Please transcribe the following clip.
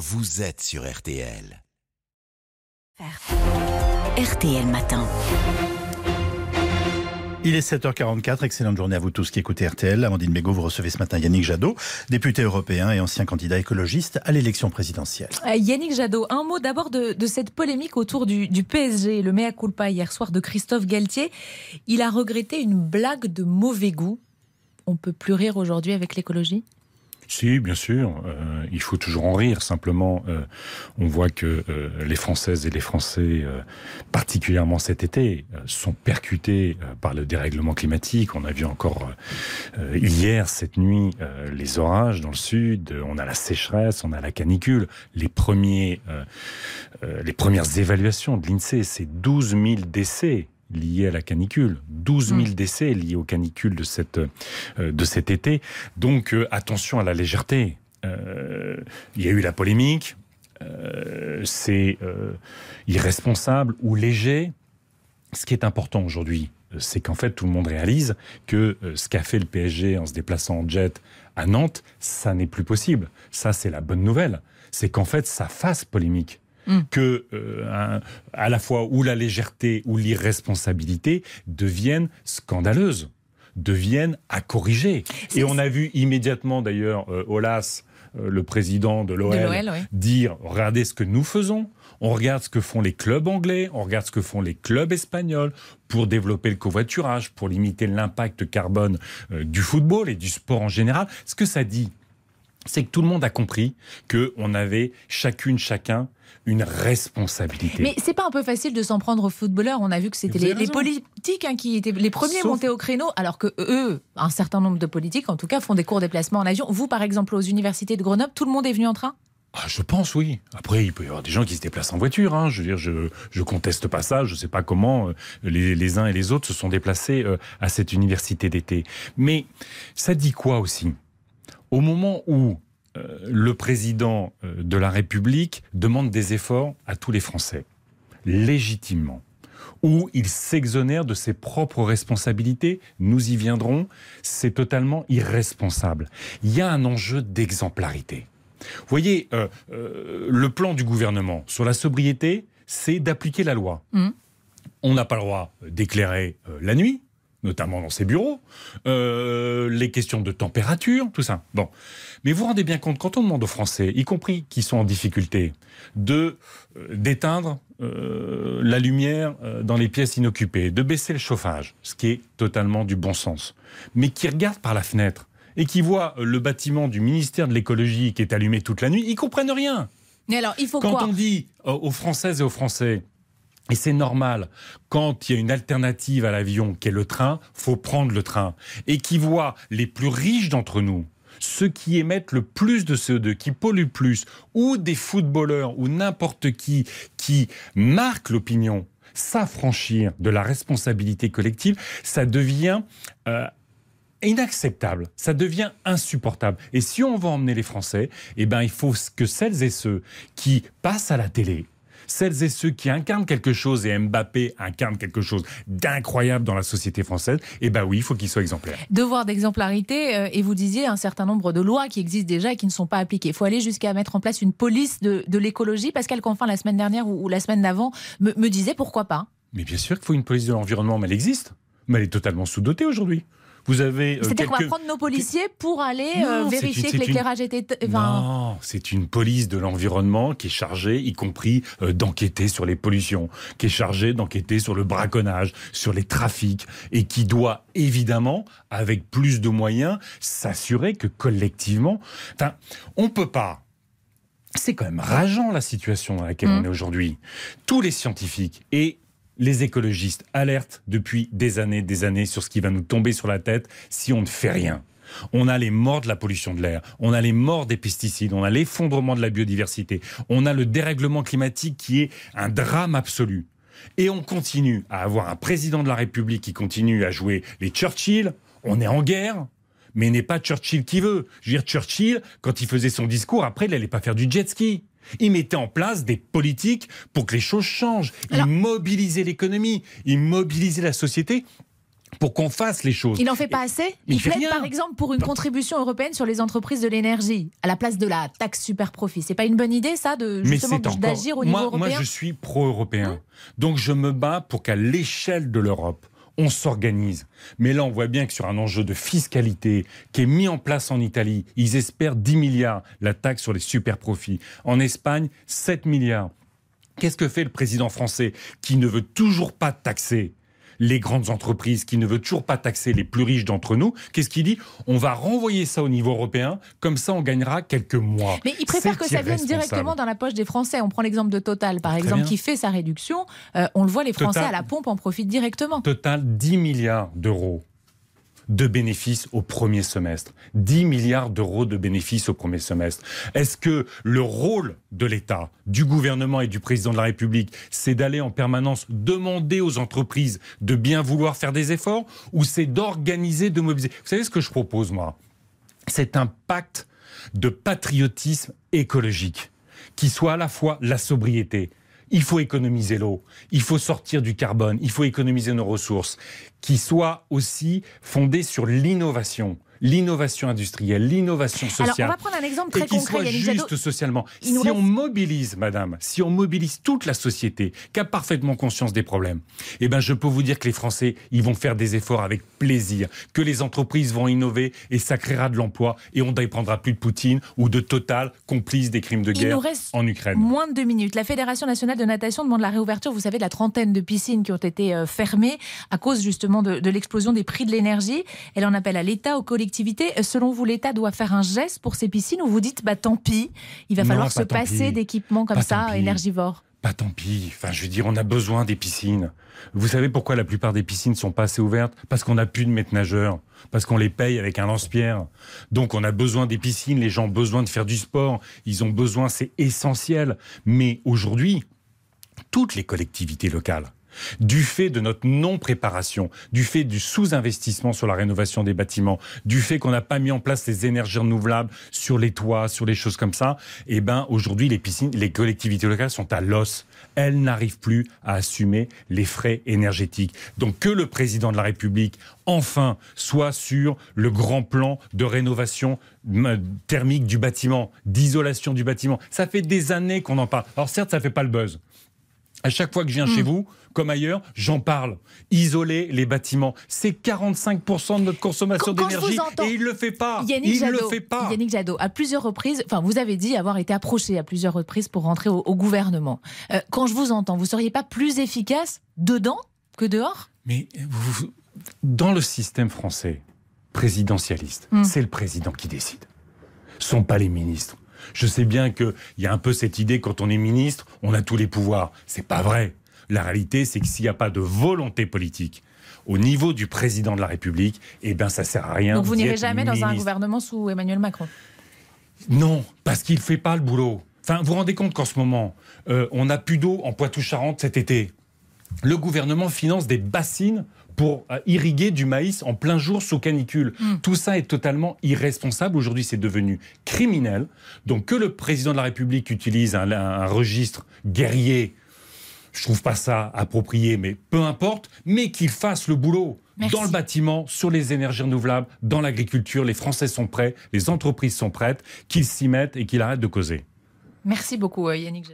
vous êtes sur RTL. RTL Matin. Il est 7h44, excellente journée à vous tous qui écoutez RTL. Amandine Bégaud, vous recevez ce matin Yannick Jadot, député européen et ancien candidat écologiste à l'élection présidentielle. Euh, Yannick Jadot, un mot d'abord de, de, cette polémique autour du, du, PSG, le mea culpa hier soir de Christophe Galtier. Il a regretté une blague de mauvais goût. On peut plus rire aujourd'hui avec l'écologie? Si, bien sûr. Euh, il faut toujours en rire. Simplement, euh, on voit que euh, les Françaises et les Français, particulièrement cet été, sont percutés par le dérèglement climatique. On a vu encore hier, cette nuit, les orages dans le sud. On a la sécheresse, on a la canicule. Les premiers, les premières évaluations de l'Insee, c'est 12 000 décès liés à la canicule. 12 000 mmh. décès liés aux canicules de, cette, euh, de cet été. Donc euh, attention à la légèreté. Euh, il y a eu la polémique. Euh, c'est euh, irresponsable ou léger. Ce qui est important aujourd'hui, c'est qu'en fait tout le monde réalise que ce qu'a fait le PSG en se déplaçant en jet à Nantes, ça n'est plus possible. Ça, c'est la bonne nouvelle. C'est qu'en fait, ça fasse polémique mm. que euh, un, à la fois ou la légèreté ou l'irresponsabilité deviennent scandaleuses, deviennent à corriger. Et on a vu immédiatement d'ailleurs euh, Olas, euh, le président de l'OL, dire regardez ce que nous faisons. On regarde ce que font les clubs anglais, on regarde ce que font les clubs espagnols pour développer le covoiturage, pour limiter l'impact carbone euh, du football et du sport en général. Ce que ça dit, c'est que tout le monde a compris que on avait chacune, chacun une responsabilité. Mais c'est pas un peu facile de s'en prendre aux footballeurs On a vu que c'était les, les, politiques hein, qui étaient les premiers Sauf... montés au créneau, alors que eux, un certain nombre de politiques, en tout cas, font des courts déplacements en avion. Vous, par exemple, aux universités de Grenoble, tout le monde est venu en train? Ah, je pense oui. Après, il peut y avoir des gens qui se déplacent en voiture. Hein. Je veux dire, je je conteste pas ça. Je sais pas comment euh, les, les uns et les autres se sont déplacés euh, à cette université d'été. Mais ça dit quoi aussi? Au moment où euh, le président euh, de la République demande des efforts à tous les Français, légitimement où il s'exonère de ses propres responsabilités, nous y viendrons, c'est totalement irresponsable. Il y a un enjeu d'exemplarité. Vous voyez, euh, euh, le plan du gouvernement sur la sobriété, c'est d'appliquer la loi. Mmh. On n'a pas le droit d'éclairer euh, la nuit, notamment dans ses bureaux, euh, les questions de température, tout ça. Bon. Mais vous vous rendez bien compte, quand on demande aux Français, y compris qui sont en difficulté, de euh, d'éteindre euh, la lumière euh, dans les pièces inoccupées, de baisser le chauffage, ce qui est totalement du bon sens, mais qui regardent par la fenêtre et qui voient le bâtiment du ministère de l'écologie qui est allumé toute la nuit, ils comprennent rien. Mais alors, il faut Quand quoi? on dit aux Françaises et aux Français, et c'est normal, quand il y a une alternative à l'avion qui est le train, faut prendre le train. Et qui voit les plus riches d'entre nous, ceux qui émettent le plus de CO2, qui polluent plus, ou des footballeurs, ou n'importe qui, qui marque l'opinion, s'affranchir de la responsabilité collective, ça devient euh, inacceptable, ça devient insupportable. Et si on veut emmener les Français, eh ben, il faut que celles et ceux qui passent à la télé, celles et ceux qui incarnent quelque chose, et Mbappé incarne quelque chose d'incroyable dans la société française, eh ben oui, il faut qu'ils soient exemplaires. Devoir d'exemplarité, euh, et vous disiez un certain nombre de lois qui existent déjà et qui ne sont pas appliquées. Il faut aller jusqu'à mettre en place une police de, de l'écologie. Pascal Confin, la semaine dernière ou, ou la semaine d'avant, me, me disait pourquoi pas. Mais bien sûr qu'il faut une police de l'environnement, mais elle existe. Mais elle est totalement sous-dotée aujourd'hui. Vous avez. Euh, C'est-à-dire quelques... qu'on va prendre nos policiers pour aller non, euh, vérifier une, que l'éclairage une... était. Enfin... Non, c'est une police de l'environnement qui est chargée, y compris euh, d'enquêter sur les pollutions, qui est chargée d'enquêter sur le braconnage, sur les trafics, et qui doit évidemment, avec plus de moyens, s'assurer que collectivement. Enfin, on peut pas. C'est quand même rageant la situation dans laquelle mmh. on est aujourd'hui. Tous les scientifiques et les écologistes alertent depuis des années, des années sur ce qui va nous tomber sur la tête si on ne fait rien. On a les morts de la pollution de l'air, on a les morts des pesticides, on a l'effondrement de la biodiversité, on a le dérèglement climatique qui est un drame absolu. Et on continue à avoir un président de la République qui continue à jouer les Churchill, on est en guerre, mais n'est pas Churchill qui veut. Je veux dire, Churchill, quand il faisait son discours, après, il n'allait pas faire du jet ski. Il mettait en place des politiques pour que les choses changent. Alors... Il mobilisait l'économie, il mobilisait la société pour qu'on fasse les choses. Il n'en fait pas assez Mais il plaide rien. par exemple pour une contribution européenne sur les entreprises de l'énergie, à la place de la taxe super profit. C'est pas une bonne idée ça, de justement encore. d'agir au niveau moi, européen moi, je suis pro-européen. Donc, je me bats pour qu'à l'échelle de l'Europe, on s'organise. Mais là, on voit bien que sur un enjeu de fiscalité qui est mis en place en Italie, ils espèrent 10 milliards la taxe sur les super profits. En Espagne, 7 milliards. Qu'est-ce que fait le président français qui ne veut toujours pas taxer les grandes entreprises, qui ne veut toujours pas taxer les plus riches d'entre nous Qu'est-ce qu'il dit On va renvoyer ça au niveau européen, comme ça on gagnera quelques mois. Mais il préfère que ça vienne directement dans la poche des Français. On prend l'exemple de Total, par Très exemple, bien. qui fait sa réduction. Euh, on le voit, les Français Total. à la pompe en profitent directement. Total 10 milliards d'euros de bénéfices au premier semestre. 10 milliards d'euros de bénéfices au premier semestre. Est-ce que le rôle de l'État, du gouvernement et du président de la République, c'est d'aller en permanence demander aux entreprises de bien vouloir faire des efforts ou c'est d'organiser, de mobiliser? Vous savez ce que je propose, moi? C'est un pacte de patriotisme écologique qui soit à la fois la sobriété, il faut économiser l'eau, il faut sortir du carbone, il faut économiser nos ressources, qui soit aussi fondé sur l'innovation, l'innovation industrielle, l'innovation Alors, on sociale. va prendre un exemple et très qui concret, soit juste Jadot. socialement. Il Si reste- on mobilise, madame, si on mobilise toute la société, qui a parfaitement conscience des problèmes, eh ben, je peux vous dire que les Français, ils vont faire des efforts avec plaisir, que les entreprises vont innover et ça créera de l'emploi et on ne dépendra plus de Poutine ou de Total, complice des crimes de Il guerre nous reste en Ukraine. Moins de deux minutes. La Fédération nationale de natation demande la réouverture, vous savez, de la trentaine de piscines qui ont été euh, fermées à cause justement de, de l'explosion des prix de l'énergie. Elle en appelle à l'État, aux collectivités. Euh, Selon vous, l'État doit faire un geste pour ces piscines ou vous dites, bah tant pis, il va Non, falloir se passer d'équipements comme Pas ça, énergivores Pas tant pis. Enfin, je veux dire, on a besoin des piscines. Vous savez pourquoi la plupart des piscines sont pas assez ouvertes? Parce qu'on n'a plus de maîtres nageurs. Parce qu'on les paye avec un lance-pierre. Donc, on a besoin des piscines. Les gens ont besoin de faire du sport. Ils ont besoin, c'est essentiel. Mais aujourd'hui, toutes les collectivités locales, du fait de notre non-préparation, du fait du sous-investissement sur la rénovation des bâtiments, du fait qu'on n'a pas mis en place les énergies renouvelables sur les toits, sur les choses comme ça, eh ben aujourd'hui les piscines, les collectivités locales sont à l'os. Elles n'arrivent plus à assumer les frais énergétiques. Donc que le président de la République enfin soit sur le grand plan de rénovation euh, thermique du bâtiment, d'isolation du bâtiment. Ça fait des années qu'on en parle. Alors certes, ça fait pas le buzz. À chaque fois que je viens chez vous, comme ailleurs, j'en parle. Isoler les bâtiments, c'est 45% de notre consommation d'énergie et il le fait pas. Yannick il Jadot, le fait pas. Yannick Jadot, à plusieurs reprises, enfin, vous avez dit avoir été approché à plusieurs reprises pour rentrer au, au gouvernement. Euh, quand je vous entends, vous seriez pas plus efficace dedans que dehors? Mais vous- dans le système français présidentialiste, Hmm. c'est le président qui décide. Ce sont pas les ministres. Je sais bien qu'il y a un peu cette idée quand on est ministre, on a tous les pouvoirs. C'est pas vrai. La réalité, c'est que s'il n'y a pas de volonté politique au niveau du président de la République, eh ben ça sert à rien. Donc vous n'irez jamais dans un gouvernement sous Emmanuel Macron? Non, parce qu'il ne fait pas le boulot. Enfin, vous vous rendez compte qu'en ce moment, euh, on n'a plus d'eau en Poitou-Charentes cet été. Le gouvernement finance des bassines pour euh, irriguer du maïs en plein jour sous canicule. Tout ça est totalement irresponsable. Aujourd'hui, c'est devenu criminel. Donc que le président de la République utilise un, un registre guerrier, je trouve pas ça approprié, mais peu importe, mais qu'il fasse le boulot. Merci. Dans le bâtiment, sur les énergies renouvelables, dans l'agriculture, les Français sont prêts, les entreprises sont prêtes, qu'ils s'y mettent et qu'ils arrêtent de causer. Merci beaucoup, euh, Yannick.